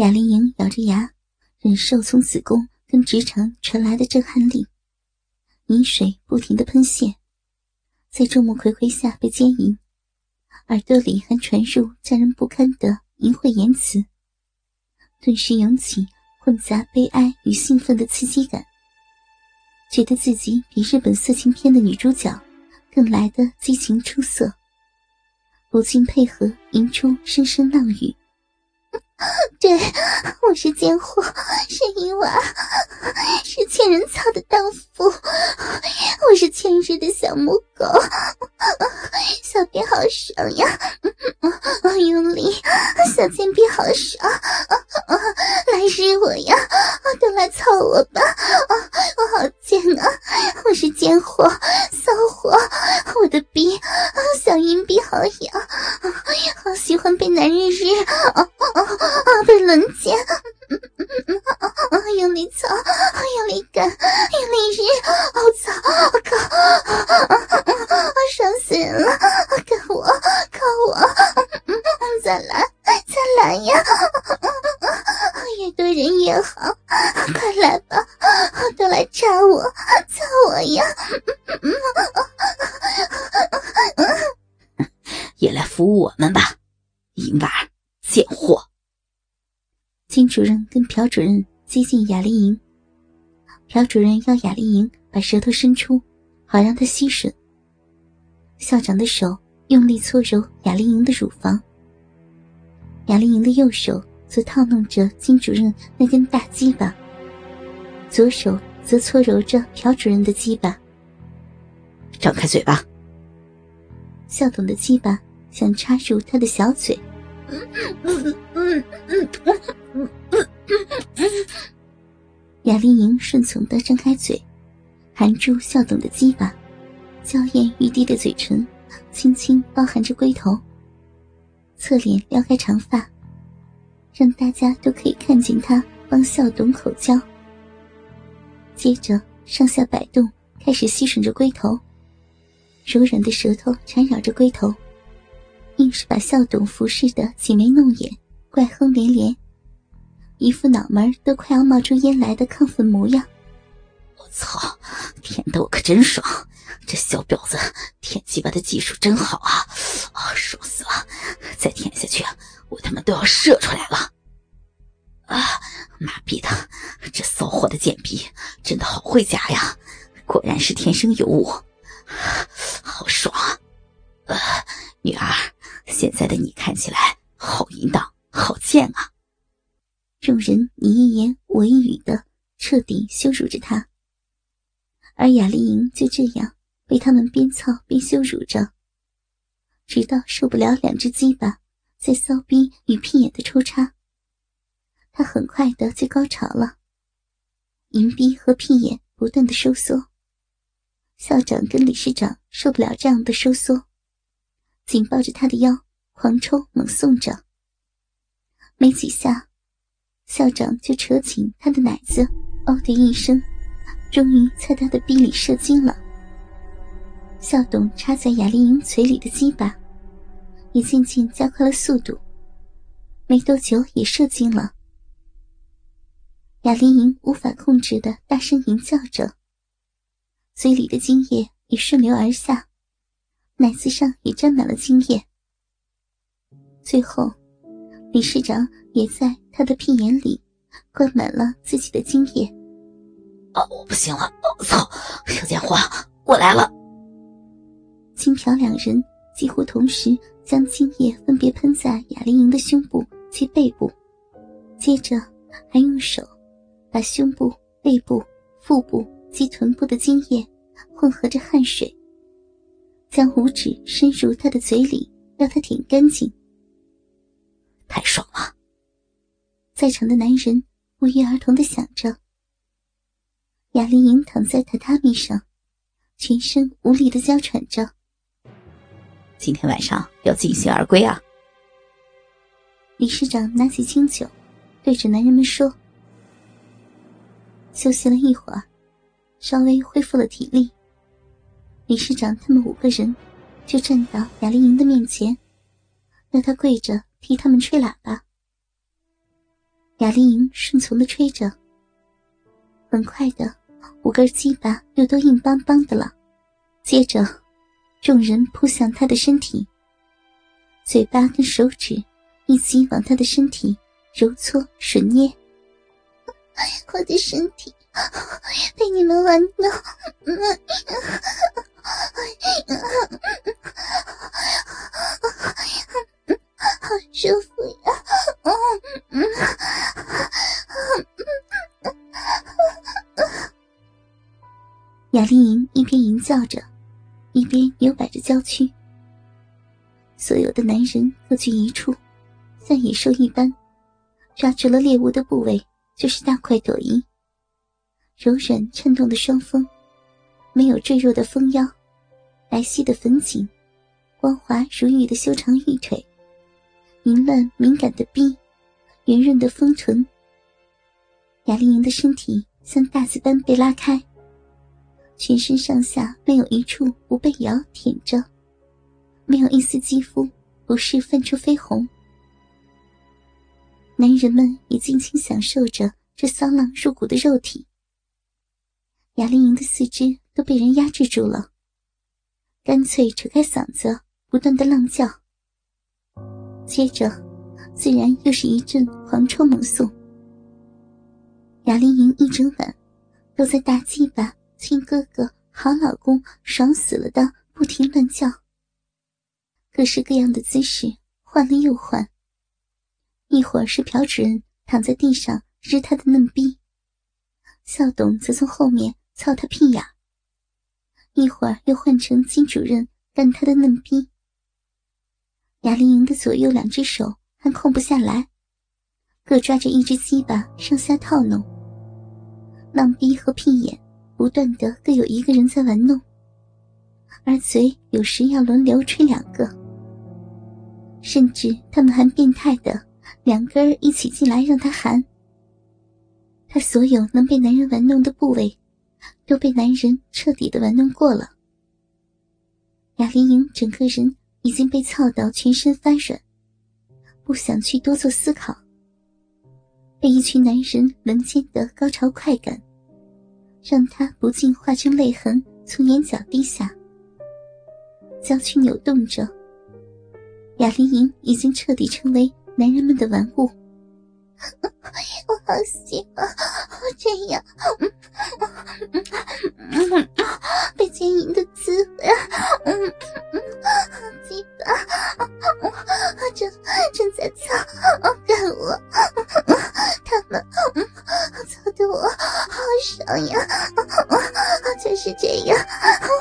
雅丽莹咬着牙，忍受从子宫跟直肠传来的震撼力，饮水不停的喷泻，在众目睽睽下被奸淫，耳朵里还传入叫人不堪的淫秽言辞，顿时涌起混杂悲哀与兴奋的刺激感，觉得自己比日本色情片的女主角更来的激情出色，不禁配合吟出声声浪语。对，我是贱货，是淫娃，是欠人操的荡妇，我是欠日的小母狗，小便好爽呀，用力，小贱逼好爽，来日我呀，都来操我吧，我好贱啊，我是贱货，骚货，我的逼，小阴逼好痒，好喜欢被男人日。啊！被轮奸，用力操，用力干，用力日，我操！我靠！爽死人了！干我，靠我！再来，再来呀！越多人越好，快来吧，都来插我，操我呀！也来服务我们吧，淫娃，贱货！金主任跟朴主任接近雅丽莹，朴主任要雅丽莹把舌头伸出，好让她吸吮。校长的手用力搓揉雅丽莹的乳房，雅丽莹的右手则套弄着金主任那根大鸡巴，左手则搓揉着朴主任的鸡巴。张开嘴巴。校董的鸡巴想插入他的小嘴。雅丽莹顺从的张开嘴，含住校董的鸡巴，娇艳欲滴的嘴唇，轻轻包含着龟头。侧脸撩开长发，让大家都可以看见她帮校董口交。接着上下摆动，开始吸吮着龟头，柔软的舌头缠绕着龟头。硬是把校董服侍的挤眉弄眼，怪哼连连，一副脑门都快要冒出烟来的亢奋模样。我操，舔的我可真爽！这小婊子舔鸡巴的技术真好啊！啊，爽死了！再舔下去，我他妈都要射出来了！啊，妈逼的，这骚货的贱逼真的好会夹呀！果然是天生尤物，好爽啊！女儿。现在的你看起来好淫荡，好贱啊！众人你一言我一语的彻底羞辱着他，而雅丽莹就这样被他们边操边羞辱着，直到受不了两只鸡巴在骚逼与屁眼的抽插，她很快的就高潮了，淫逼和屁眼不断的收缩，校长跟理事长受不了这样的收缩。紧抱着他的腰，狂抽猛送着。没几下，校长就扯紧他的奶子，哦的一声，终于在他的逼里射精了。校董插在雅丽莹嘴里的鸡巴，也渐渐加快了速度，没多久也射精了。雅丽莹无法控制的大声吟叫着，嘴里的精液也顺流而下。奶子上也沾满了精液，最后，理事长也在他的屁眼里灌满了自己的精液。哦，我不行了！我操，小家伙，我来了！金朴两人几乎同时将精液分别喷在雅丽莹的胸部及背部，接着还用手把胸部、背部、腹部及臀部的精液混合着汗水。将五指伸入他的嘴里，让他舔干净。太爽了！在场的男人不约而同的想着。雅丽莹躺在榻榻米上，全身无力的娇喘着。今天晚上要尽兴而归啊！理事长拿起清酒，对着男人们说：“休息了一会儿，稍微恢复了体力。”理事长他们五个人就站到雅丽莹的面前，让她跪着替他们吹喇叭。雅丽莹顺从的吹着，很快的，五根鸡巴又都硬邦邦的了。接着，众人扑向他的身体，嘴巴跟手指一起往他的身体揉搓吮捏。我的身体被你们玩弄，好 舒服呀！雅丽莹一边吟叫着，一边扭摆着娇躯。所有的男人各居一处，像野兽一般，抓住了猎物的部位就是大快朵颐。柔软颤动的双峰，没有赘肉的丰腰，白皙的粉颈，光滑如玉的修长玉腿，淫乱敏感的臂，圆润的丰臀。雅丽莹的身体像大字般被拉开。全身上下没有一处不被咬舔着，没有一丝肌肤不是泛出绯红。男人们也尽情享受着这骚浪入骨的肉体。雅丽莹的四肢都被人压制住了，干脆扯开嗓子，不断的浪叫。接着，自然又是一阵狂抽猛送。雅丽莹一整晚都在大鸡巴。亲哥哥，好老公，爽死了的，不停乱叫。各式各样的姿势换了又换。一会儿是朴主任躺在地上日他的嫩逼，校董则从后面操他屁眼。一会儿又换成金主任干他的嫩逼。雅丽莹的左右两只手还空不下来，各抓着一只鸡巴上下套弄，浪逼和屁眼。不断的各有一个人在玩弄，而嘴有时要轮流吹两个，甚至他们还变态的两根一起进来让他含。他所有能被男人玩弄的部位，都被男人彻底的玩弄过了。雅丽莹整个人已经被操到全身发软，不想去多做思考，被一群男人轮奸的高潮快感。让他不禁化成泪痕，从眼角滴下。娇躯扭动着，雅丽莹已经彻底成为男人们的玩物。我好喜欢这样，被奸淫的正在操干我，他们操的我好爽呀，就是这样，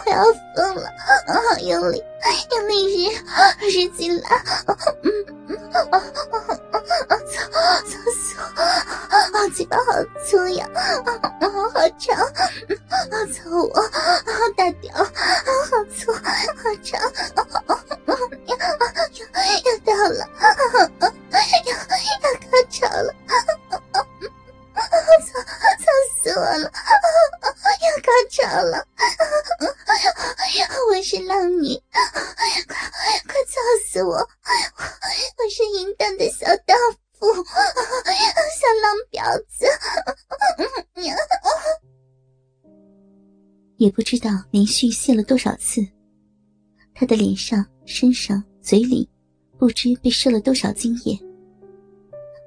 我要疯了，好用力用力日日进来，嗯嗯。操！嘴巴好粗呀，好长，操我好！大屌，好粗，好长，要要，要老子。也不知道连续泄了多少次，他的脸上、身上、嘴里，不知被射了多少精液，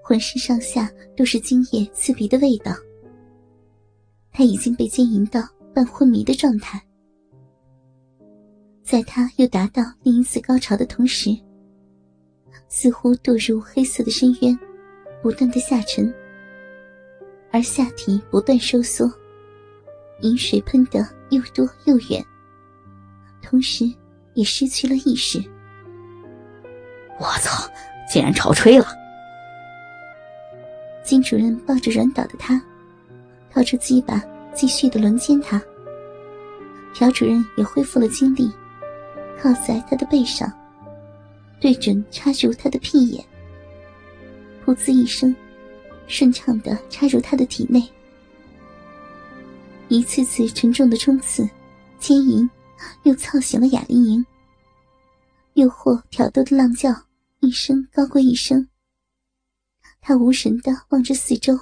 浑身上下都是精液刺鼻的味道。他已经被奸淫到半昏迷的状态，在他又达到另一次高潮的同时。似乎堕入黑色的深渊，不断的下沉，而下体不断收缩，饮水喷得又多又远，同时也失去了意识。我操！竟然潮吹了！金主任抱着软倒的他，掏出鸡巴继续的轮奸他。朴主任也恢复了精力，靠在他的背上。对准插入他的屁眼，噗呲一声，顺畅的插入他的体内。一次次沉重的冲刺、牵引，又操醒了雅丽莹。诱惑挑逗的浪叫，一声高过一声。他无神的望着四周，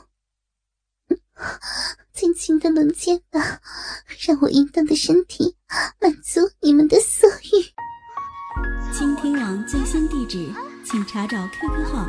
尽情的轮奸吧，让我淫荡的身体满足你们的色欲。倾听网最新地址，请查找 QQ 号